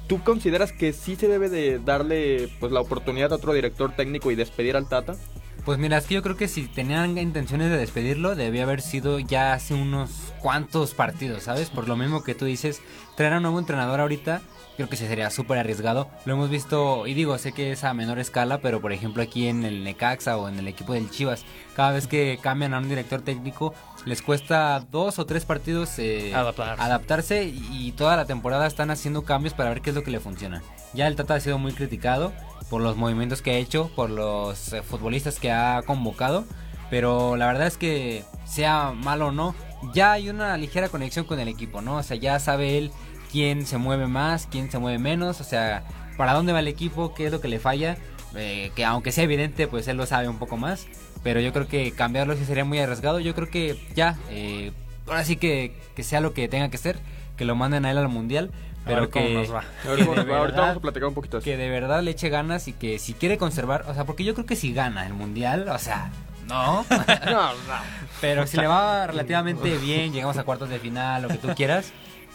¿Tú consideras que sí se debe de darle pues la oportunidad a otro director técnico y despedir al Tata? Pues mira, es que yo creo que si tenían intenciones de despedirlo, debía haber sido ya hace unos cuantos partidos, ¿sabes? Por lo mismo que tú dices, traer a un nuevo entrenador ahorita, creo que sí sería súper arriesgado. Lo hemos visto, y digo, sé que es a menor escala, pero por ejemplo aquí en el Necaxa o en el equipo del Chivas, cada vez que cambian a un director técnico, les cuesta dos o tres partidos eh, Adaptarse. adaptarse y, y toda la temporada están haciendo cambios para ver qué es lo que le funciona. Ya el Tata ha sido muy criticado por los movimientos que ha hecho, por los eh, futbolistas que ha convocado, pero la verdad es que sea malo o no, ya hay una ligera conexión con el equipo, ¿no? O sea, ya sabe él quién se mueve más, quién se mueve menos, o sea, para dónde va el equipo, qué es lo que le falla, eh, que aunque sea evidente, pues él lo sabe un poco más, pero yo creo que cambiarlo sí sería muy arriesgado, yo creo que ya, eh, ahora sí que, que sea lo que tenga que ser, que lo manden a él al mundial, pero cómo que, nos va. Ahorita vamos a platicar un poquito eso. que de verdad le eche ganas y que si quiere conservar, o sea, porque yo creo que si gana el mundial, o sea, no, No, no. pero si le va relativamente bien, llegamos a cuartos de final, lo que tú quieras,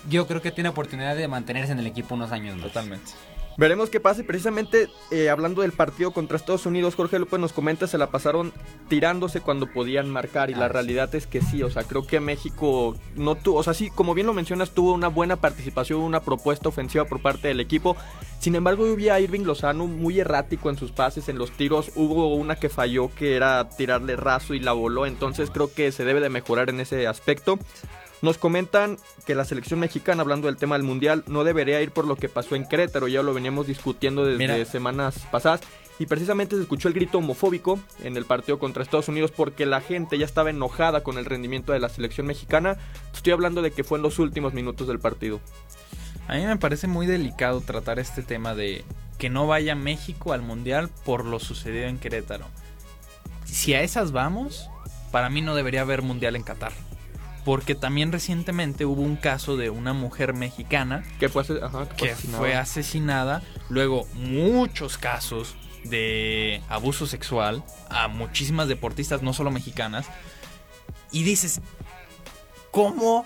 yo creo que tiene oportunidad de mantenerse en el equipo unos años más. Totalmente. Veremos qué pasa. Y precisamente eh, hablando del partido contra Estados Unidos, Jorge López nos comenta, se la pasaron tirándose cuando podían marcar. Y Ah, la sí. realidad es que sí, o sea, creo que México no tuvo, o sea, sí, como bien lo mencionas, tuvo una buena participación, una propuesta ofensiva por parte del equipo. Sin embargo, a Irving Lozano muy errático en sus pases, en los tiros. Hubo una que falló que era tirarle raso y la voló. Entonces creo que se debe de mejorar en ese aspecto. Nos comentan que la selección mexicana, hablando del tema del mundial, no debería ir por lo que pasó en Querétaro. Ya lo veníamos discutiendo desde Mira. semanas pasadas. Y precisamente se escuchó el grito homofóbico en el partido contra Estados Unidos porque la gente ya estaba enojada con el rendimiento de la selección mexicana. Estoy hablando de que fue en los últimos minutos del partido. A mí me parece muy delicado tratar este tema de que no vaya México al Mundial por lo sucedido en Querétaro. Si a esas vamos, para mí no debería haber Mundial en Qatar. Porque también recientemente hubo un caso de una mujer mexicana Que fue, ase- ajá, que fue que asesinada. fue asesinada. Luego, muchos casos de abuso sexual a muchísimas deportistas, no solo mexicanas. Y dices, ¿cómo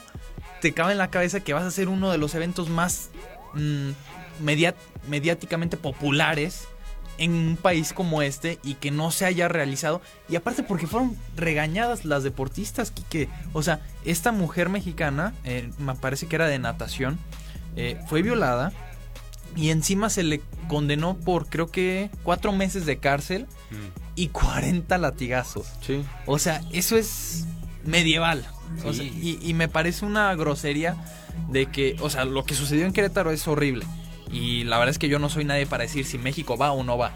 te cabe en la cabeza que vas a ser uno de los eventos más mm, mediáticamente populares en un país como este y que no se haya realizado? Y aparte porque fueron regañadas las deportistas, que O sea, esta mujer mexicana, eh, me parece que era de natación, eh, fue violada y encima se le condenó por creo que cuatro meses de cárcel y 40 latigazos. Sí. O sea, eso es medieval. O sea, Sí. y, y me parece una grosería de que, o sea, lo que sucedió en Querétaro es horrible. Y la verdad es que yo no soy nadie para decir si México va o no va.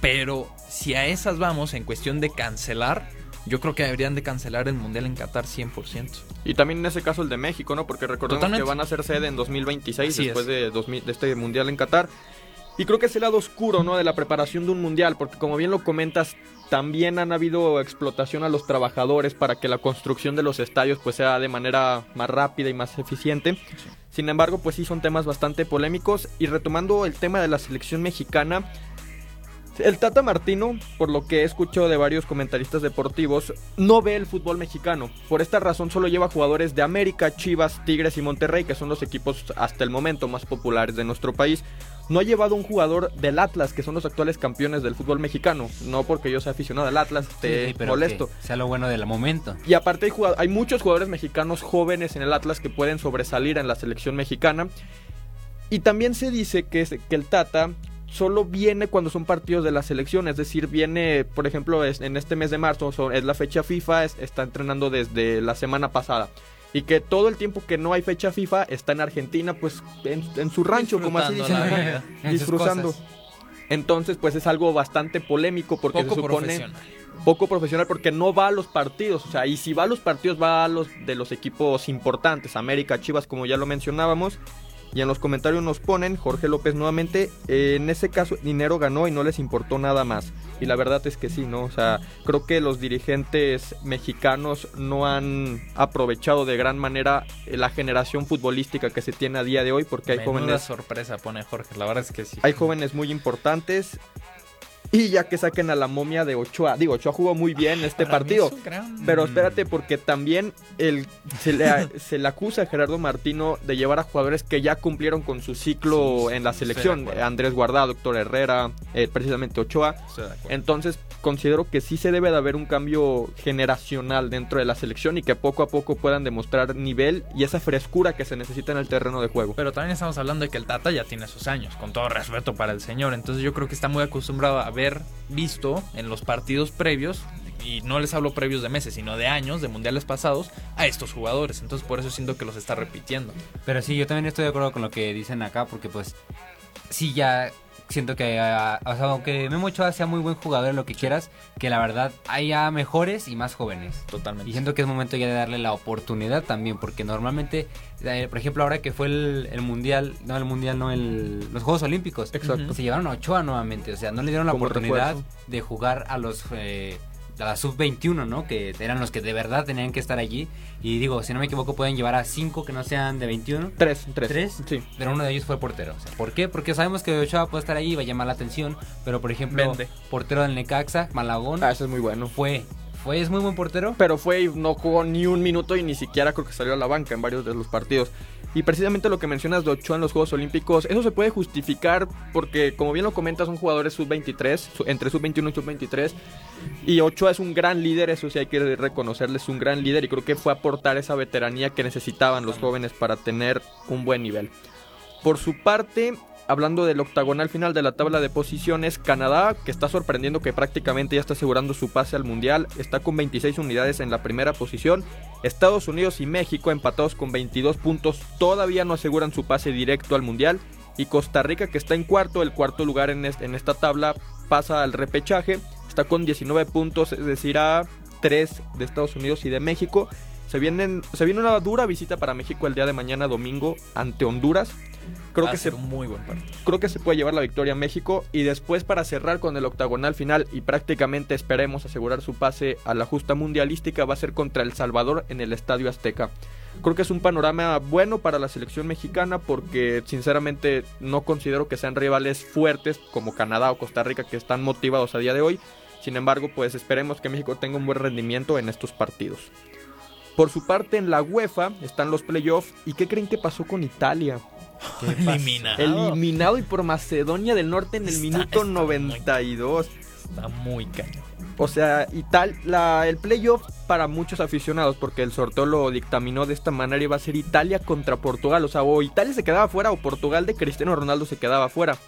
Pero si a esas vamos en cuestión de cancelar, yo creo que deberían de cancelar el Mundial en Qatar 100%. Y también en ese caso el de México, ¿no? Porque recordemos Totalmente. que van a ser sede en 2026 Así después es. de, 2000 de este mundial en Qatar. Y creo que es el lado oscuro, ¿no? De la preparación de un mundial, porque como bien lo comentas, también han habido explotación a los trabajadores para que la construcción de los estadios pues sea de manera más rápida y más eficiente. Sin embargo, pues sí son temas bastante polémicos. Y retomando el tema de la selección mexicana, el Tata Martino, por lo que he escuchado de varios comentaristas deportivos, no ve el fútbol mexicano. Por esta razón solo lleva jugadores de América, Chivas, Tigres y Monterrey, que son los equipos hasta el momento más populares de nuestro país. No ha llevado un jugador del Atlas, que son los actuales campeones del fútbol mexicano. No porque yo sea aficionado al Atlas, esté Sí, sí, pero molesto. sea lo bueno del momento. Y aparte hay, muchos jugadores mexicanos jóvenes en el Atlas que pueden sobresalir en la selección mexicana. Y también se dice que, que el Tata solo viene cuando son partidos de la selección, es decir, viene, por ejemplo, es- en este mes de marzo, es la fecha FIFA, es- está entrenando desde la semana pasada. Y que todo el tiempo que no hay fecha FIFA está en Argentina, pues en, en su rancho, como así Disfrutando dicen. vida. En disfrutando. Entonces, pues es algo bastante polémico porque Poco se supone profesional. poco profesional porque no va a los partidos, o sea, y si va a los partidos va a los de los equipos importantes, América, Chivas, como ya lo mencionábamos. Y en los comentarios nos ponen, Jorge López nuevamente, eh, en ese caso dinero ganó y no les importó nada más. Y la verdad es que sí, ¿no? O sea, creo que los dirigentes mexicanos no han aprovechado de gran manera eh, la generación futbolística que se tiene a día de hoy porque hay Menuda jóvenes sorpresa pone Jorge, la verdad es que sí. hay jóvenes muy importantes. Y ya que saquen a la momia de Ochoa. Digo, Ochoa jugó muy bien este Para mí partido. es gran- Pero espérate, porque también el, se, le, se le acusa a Gerardo Martino de llevar a jugadores que ya cumplieron con su ciclo Sí, en la selección. Andrés Guardado, Héctor Herrera, eh, precisamente Ochoa. Entonces considero que sí se debe de haber un cambio generacional dentro de la selección y que poco a poco puedan demostrar nivel y esa frescura que se necesita en el terreno de juego. Pero también estamos hablando de que el Tata ya tiene sus años, con todo respeto para el señor. Entonces yo creo que está muy acostumbrado a visto en los partidos previos, y no les hablo previos de meses, sino de años, de mundiales pasados, a estos jugadores. Entonces por eso siento que los está repitiendo. Pero sí, yo también estoy de acuerdo con lo que dicen acá, porque pues sí ya siento que, ah, o sea, aunque Memo Ochoa sea muy buen jugador, lo que quieras, que la verdad haya mejores y más jóvenes. Totalmente. Y siento que es momento ya de darle la oportunidad también, porque normalmente, eh, por ejemplo, ahora que fue el, el mundial, no el mundial, no el, los Juegos Olímpicos, Exacto. se llevaron a Ochoa nuevamente, o sea, no le dieron la Como oportunidad refuerzo. de jugar a los eh, la sub-21, ¿no? Que eran los que de verdad tenían que estar allí. Y digo, si no me equivoco, pueden llevar a cinco que no sean de 21. Tres, tres. ¿Tres? Sí. Pero uno de ellos fue portero. O sea, ¿Por qué? Porque sabemos que Ochoa puede estar ahí y va a llamar la atención. Pero, por ejemplo, Vende. portero del Necaxa, Malagón, Ah, ese es muy bueno. fue, fue, es muy buen portero. Pero fue y no jugó ni un minuto y ni siquiera creo que salió a la banca en varios de los partidos. Y precisamente lo que mencionas de Ochoa en los Juegos Olímpicos, eso se puede justificar porque, como bien lo comentas, son jugadores sub-23, su- entre sub-21 y sub-23. Y Ochoa es un gran líder, eso sí hay que reconocerle, es un gran líder y creo que fue aportar esa veteranía que necesitaban los jóvenes para tener un buen nivel. Por su parte, hablando del octagonal final de la tabla de posiciones, Canadá, que está sorprendiendo que prácticamente ya está asegurando su pase al Mundial, está con 26 unidades en la primera posición. Estados Unidos y México empatados con 22 puntos, todavía no aseguran su pase directo al Mundial. Y Costa Rica, que está en cuarto, el cuarto lugar en, en esta tabla, pasa al repechaje, está con 19 puntos, es decir, a 3 de Estados Unidos y de México. Se, vienen, se viene una dura visita para México el día de mañana domingo ante Honduras. Creo Va a que, se, muy buen partido. creo que se puede llevar la victoria a México y después para cerrar con el octagonal final y prácticamente esperemos asegurar su pase a la justa mundialística va a ser contra El Salvador en el Estadio Azteca. Creo que es un panorama bueno para la selección mexicana porque sinceramente no considero que sean rivales fuertes como Canadá o Costa Rica que están motivados a día de hoy. Sin embargo, pues esperemos que México tenga un buen rendimiento en estos partidos. Por su parte, en la UEFA están los playoffs. ¿Y qué creen que pasó con Italia? Eliminado. Eliminado y por Macedonia del Norte en el Está- minuto está muy 92. Está muy cañón. O sea, Ital la, el playoff para muchos aficionados, porque el sorteo lo dictaminó de esta manera, iba a ser Italia contra Portugal. O sea, o Italia se quedaba fuera o Portugal de Cristiano Ronaldo se quedaba fuera.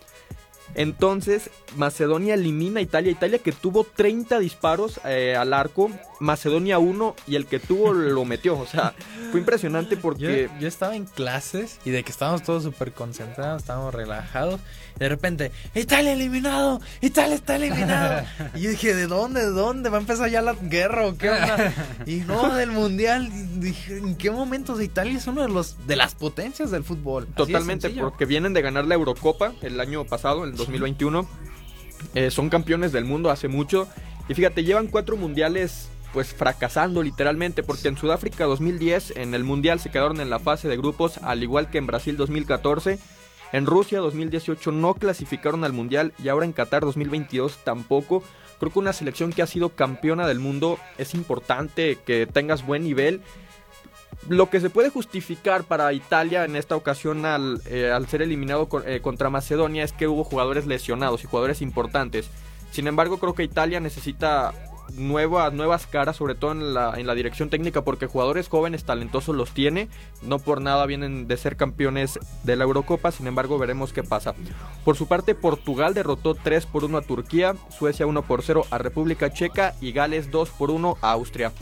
Entonces, Macedonia elimina a Italia. Italia que tuvo 30 disparos eh, al arco, Macedonia 1 y el que tuvo lo metió. O sea, fue impresionante porque... Yo, yo estaba en clases y de que estábamos todos súper concentrados, estábamos relajados. Y de repente, Italia eliminado, Italia está eliminado. y yo dije, ¿de dónde? ¿De dónde? ¿Va a empezar ya la guerra o qué onda? Y no, del mundial. Dije, ¿en qué momentos Italia es uno de los de las potencias del fútbol? Así Totalmente, porque vienen de ganar la Eurocopa el año pasado, el 2021. Eh, son campeones del mundo hace mucho. Y fíjate, llevan cuatro mundiales pues fracasando literalmente, porque en Sudáfrica 2010 en el mundial se quedaron en la fase de grupos, al igual que en Brasil 2014. En Rusia 2018 no clasificaron al mundial y ahora en Qatar 2022 tampoco. Creo que una selección que ha sido campeona del mundo es importante que tengas buen nivel lo que se puede justificar para Italia en esta ocasión al, eh, al ser eliminado eh, contra Macedonia es que hubo jugadores lesionados y jugadores importantes. Sin embargo, creo que Italia necesita nuevas, nuevas caras, sobre todo en la, en la dirección técnica, porque jugadores jóvenes talentosos los tiene. No por nada vienen de ser campeones de la Eurocopa, sin embargo, veremos qué pasa. Por su parte, Portugal derrotó 3 por 1 a Turquía, Suecia 1 por 0 a República Checa y Gales 2 por 1 a Austria.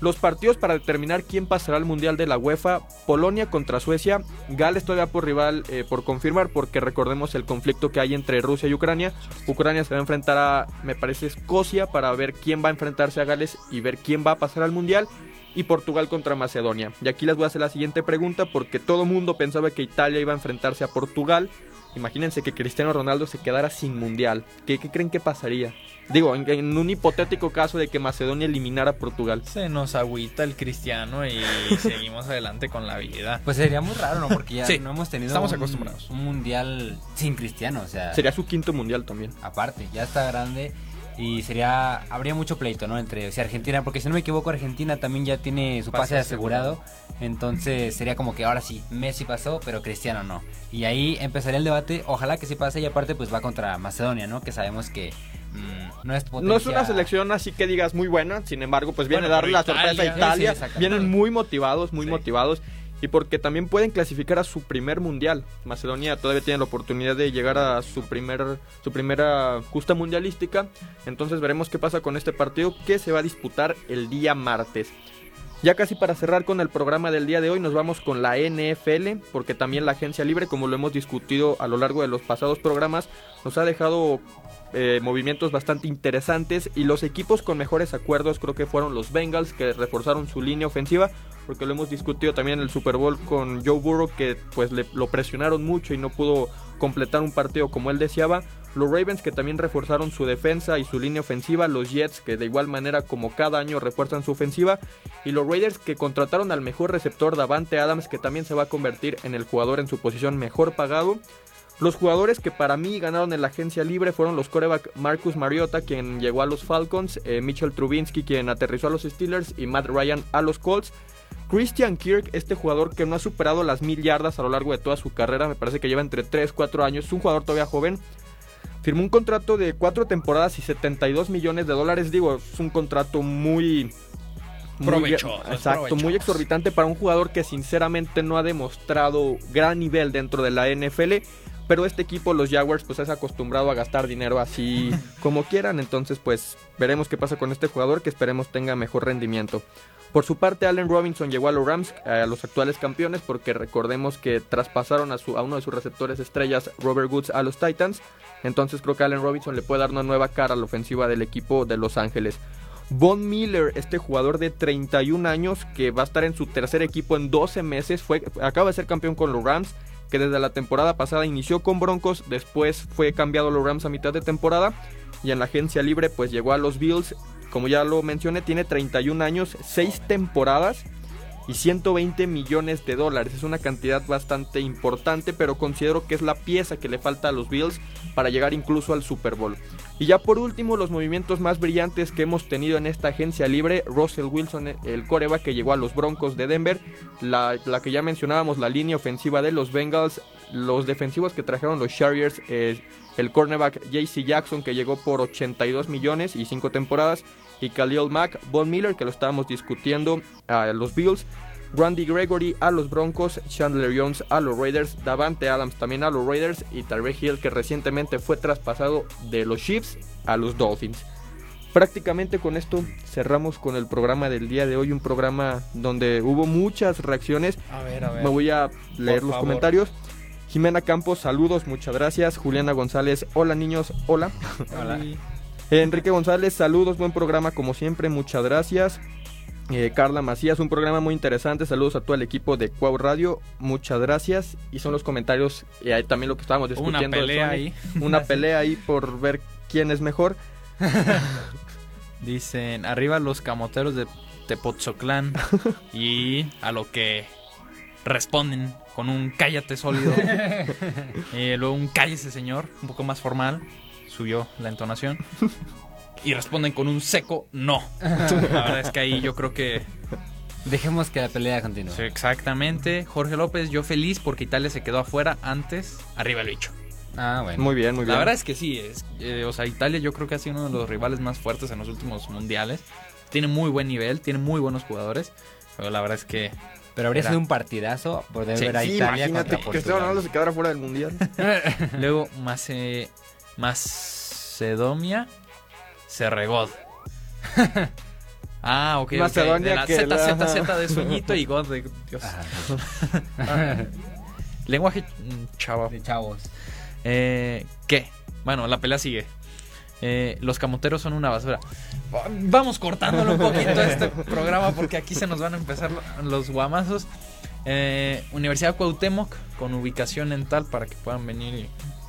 Los partidos para determinar quién pasará al Mundial de la UEFA, Polonia contra Suecia, Gales todavía por rival eh, por confirmar porque recordemos el conflicto que hay entre Rusia y Ucrania. Ucrania se va a enfrentar a, me parece, Escocia para ver quién va a enfrentarse a Gales y ver quién va a pasar al Mundial. Y Portugal contra Macedonia. Y aquí les voy a hacer la siguiente pregunta porque todo mundo pensaba que Italia iba a enfrentarse a Portugal imagínense que Cristiano Ronaldo se quedara sin mundial. ¿Qué, qué creen que pasaría? Digo, en, en un hipotético caso de que Macedonia eliminara a Portugal. Se nos agüita el cristiano y seguimos adelante con la vida. Pues sería muy raro, ¿no? Porque ya Sí, no hemos tenido estamos un, acostumbrados. un mundial sin cristiano, o sea, Sería su quinto mundial también. aparte, ya está grande y sería habría mucho pleito, ¿no? Entre o sea, Argentina, porque si no me equivoco Argentina también ya tiene su pase, Pase asegurado, entonces sería como que ahora sí Messi pasó, pero Cristiano no. Y ahí empezaría el debate, ojalá que sí pase y aparte pues va contra Macedonia, ¿no? Que sabemos que mm, no es potencia... No es una selección así que digas muy buena, sin embargo, pues viene Bueno, a darle la sorpresa a Italia-. Sí, sí. Vienen muy motivados, muy Sí. motivados. Y porque también pueden clasificar a su primer mundial. Macedonia todavía tiene la oportunidad de llegar a su primer su primera justa mundialística. Entonces veremos qué pasa con este partido que se va a disputar el día martes. Ya casi para cerrar con el programa del día de hoy nos vamos con la NFL, porque también la agencia libre, como lo hemos discutido a lo largo de los pasados programas, nos ha dejado eh, movimientos bastante interesantes y los equipos con mejores acuerdos creo que fueron los Bengals que reforzaron su línea ofensiva porque lo hemos discutido también en el Super Bowl con Joe Burrow que pues le, lo presionaron mucho y no pudo completar un partido como él deseaba los Ravens que también reforzaron su defensa y su línea ofensiva, los Jets que de igual manera como cada año refuerzan su ofensiva y los Raiders que contrataron al mejor receptor Davante Adams que también se va a convertir en el jugador en su posición mejor pagado. Los jugadores que para mí ganaron en la agencia libre fueron los coreback Marcus Mariota, quien llegó a los Falcons, eh, Mitchell Trubinsky, quien aterrizó a los Steelers, y Matt Ryan a los Colts. Christian Kirk, este jugador que no ha superado las mil yardas a lo largo de toda su carrera, me parece que lleva entre 3 4 años, es un jugador todavía joven. Firmó un contrato de 4 temporadas y 72 millones de dólares, digo, es un contrato muy... muy- Provechoso, exacto, muy exorbitante para un jugador que sinceramente no ha demostrado gran nivel dentro de la NFL. Pero este equipo, los Jaguars, pues es acostumbrado a gastar dinero así como quieran. Entonces, pues veremos qué pasa con este jugador que esperemos tenga mejor rendimiento. Por su parte, Allen Robinson llegó a los Rams, a los actuales campeones, porque recordemos que traspasaron a, su, a uno de sus receptores estrellas, Robert Woods, a los Titans. Entonces creo que Allen Robinson le puede dar una nueva cara a la ofensiva del equipo de Los Ángeles. Von Miller, este jugador de 31 años que va a estar en su tercer equipo en 12 meses, fue, acaba de ser campeón con los Rams, que desde la temporada pasada inició con Broncos, después fue cambiado a los Rams a mitad de temporada y en la agencia libre pues llegó a los Bills, como ya lo mencioné, tiene 31 años, 6 temporadas y 120 millones de dólares. Es una cantidad bastante importante, pero considero que es la pieza que le falta a los Bills para llegar incluso al Super Bowl. Y ya por último, los movimientos más brillantes que hemos tenido en esta agencia libre, Russell Wilson, el coreba que llegó a los Broncos de Denver, la, que ya mencionábamos, la línea ofensiva de los Bengals, los defensivos que trajeron los Chargers, eh, el cornerback JC Jackson que llegó por 82 millones y 5 temporadas, y Khalil Mack, Von Miller que lo estábamos discutiendo a los Bills, Randy Gregory a los Broncos, Chandler Jones a los Raiders, Davante Adams también a los Raiders y Tarek Hill que recientemente fue traspasado de los Chiefs a los Dolphins. Prácticamente con esto cerramos con el programa del día de hoy, un programa donde hubo muchas reacciones. A ver, a ver. Me voy a leer los favor. comentarios. Jimena Campos, saludos, muchas gracias. Juliana González, hola niños, hola. Hola. Enrique González, saludos, buen programa como siempre, muchas gracias. Eh, Carla Macías, un programa muy interesante, saludos a todo el equipo de Cuau Radio, muchas gracias. Y son los comentarios, y ahí también lo que estábamos discutiendo. una pelea Sony. ahí. Una pelea ahí por ver quién es mejor. Dicen, arriba los camoteros de Tepoztlán. y a lo que responden con un cállate sólido. Eh, luego un cállese señor, un poco más formal. Subió la entonación. Y responden con un seco no. La verdad es que ahí yo creo que... Dejemos que la pelea continúe. sí, exactamente. Jorge López, yo feliz porque Italia se quedó afuera antes. Arriba el bicho. Ah, bueno. Muy bien, muy bien. La verdad es que sí, es, eh, o sea, Italia yo creo que ha sido uno de los rivales más fuertes en los últimos mundiales. Tiene muy buen nivel, tiene muy buenos jugadores, pero la verdad es que Pero habría Era- sido un partidazo poder Sí, ver a Sí, Italia imagínate contra que Cristiano Ronaldo Portugal. se quedara fuera del mundial. luego Mace, Macedonia se regó. Ah, ok. Macedonia de la que Z, la- Z, Z de sueñito y God de Dios. Ajá. Lenguaje mm, chavo. De chavos. Eh, ¿Qué? Bueno, la pelea sigue. Eh, los camoteros son una basura. Va- Vamos cortándolo un poquito este programa porque aquí se nos van a empezar lo- los guamazos. Eh, Universidad Cuauhtémoc, con ubicación en tal para que puedan venir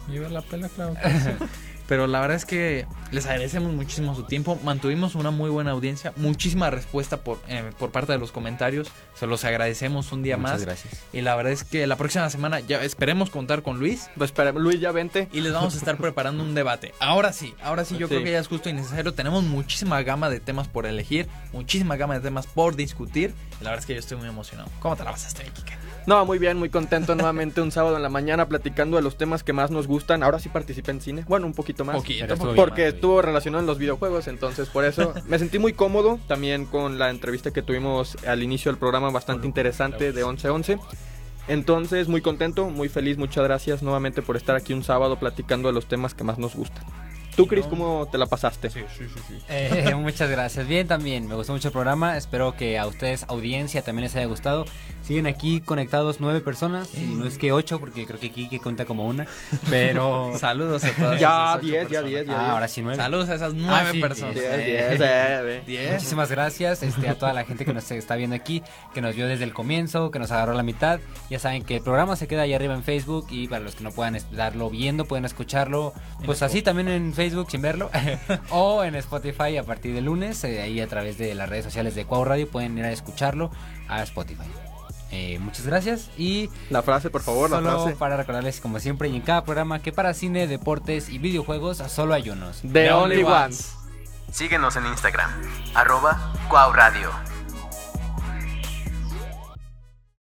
y, y ver la pela, claro. Pero la verdad es que les agradecemos muchísimo su tiempo. Mantuvimos una muy buena audiencia, muchísima respuesta por, eh, por parte de los comentarios. Se los agradecemos un día Muchas más. gracias. Y la verdad es que la próxima semana ya esperemos contar con Luis. Pues espera, Luis, ya vente. Y les vamos a estar preparando un debate. Ahora sí, ahora sí yo Sí. creo que ya es justo y necesario. Tenemos muchísima gama de temas por elegir, muchísima gama de temas por discutir. Y la verdad es que yo estoy muy emocionado. ¿Cómo te la pasaste, Kike? No, muy bien, muy contento nuevamente un sábado en la mañana platicando de los temas que más nos gustan. Ahora sí participé en cine. Bueno, un poquito. Poquito, estuvo poquito. Porque estuvo relacionado en los videojuegos, entonces por eso me sentí muy cómodo. También con la entrevista que tuvimos al inicio del programa, bastante interesante de 11-11. Entonces, muy contento, muy feliz. Muchas gracias nuevamente por estar aquí un sábado platicando de los temas que más nos gustan. ¿Tú, Chris, cómo te la pasaste? Sí, sí, sí, sí. Eh, muchas gracias. Bien, también. Me gustó mucho el programa. Espero que a ustedes, audiencia, también les haya gustado. Siguen aquí conectados nueve personas. Y no es que ocho, porque creo que aquí que cuenta como una. Pero. Saludos a todas. Ya, esas ocho 10, ya. 10, ya Ah, 10. ahora sí nueve. Saludos a esas nueve Ah, sí, personas. diez, Diez, Eh, diez, eh, diez. Muchísimas gracias este, a toda la gente que nos está viendo aquí, que nos vio desde el comienzo, que nos agarró la mitad. Ya saben que el programa se queda ahí arriba en Facebook y para los que no puedan estarlo viendo, pueden escucharlo pues así también en Facebook sin verlo o en Spotify a partir de lunes, eh, ahí a través de las redes sociales de Cuau Radio pueden ir a escucharlo a Spotify. Eh, muchas gracias y La frase, por favor, la solo frase. para recordarles como siempre y en cada programa que para cine, deportes y videojuegos solo hay unos. The Only Ones. Síguenos en Instagram, arroba Cuau Radio.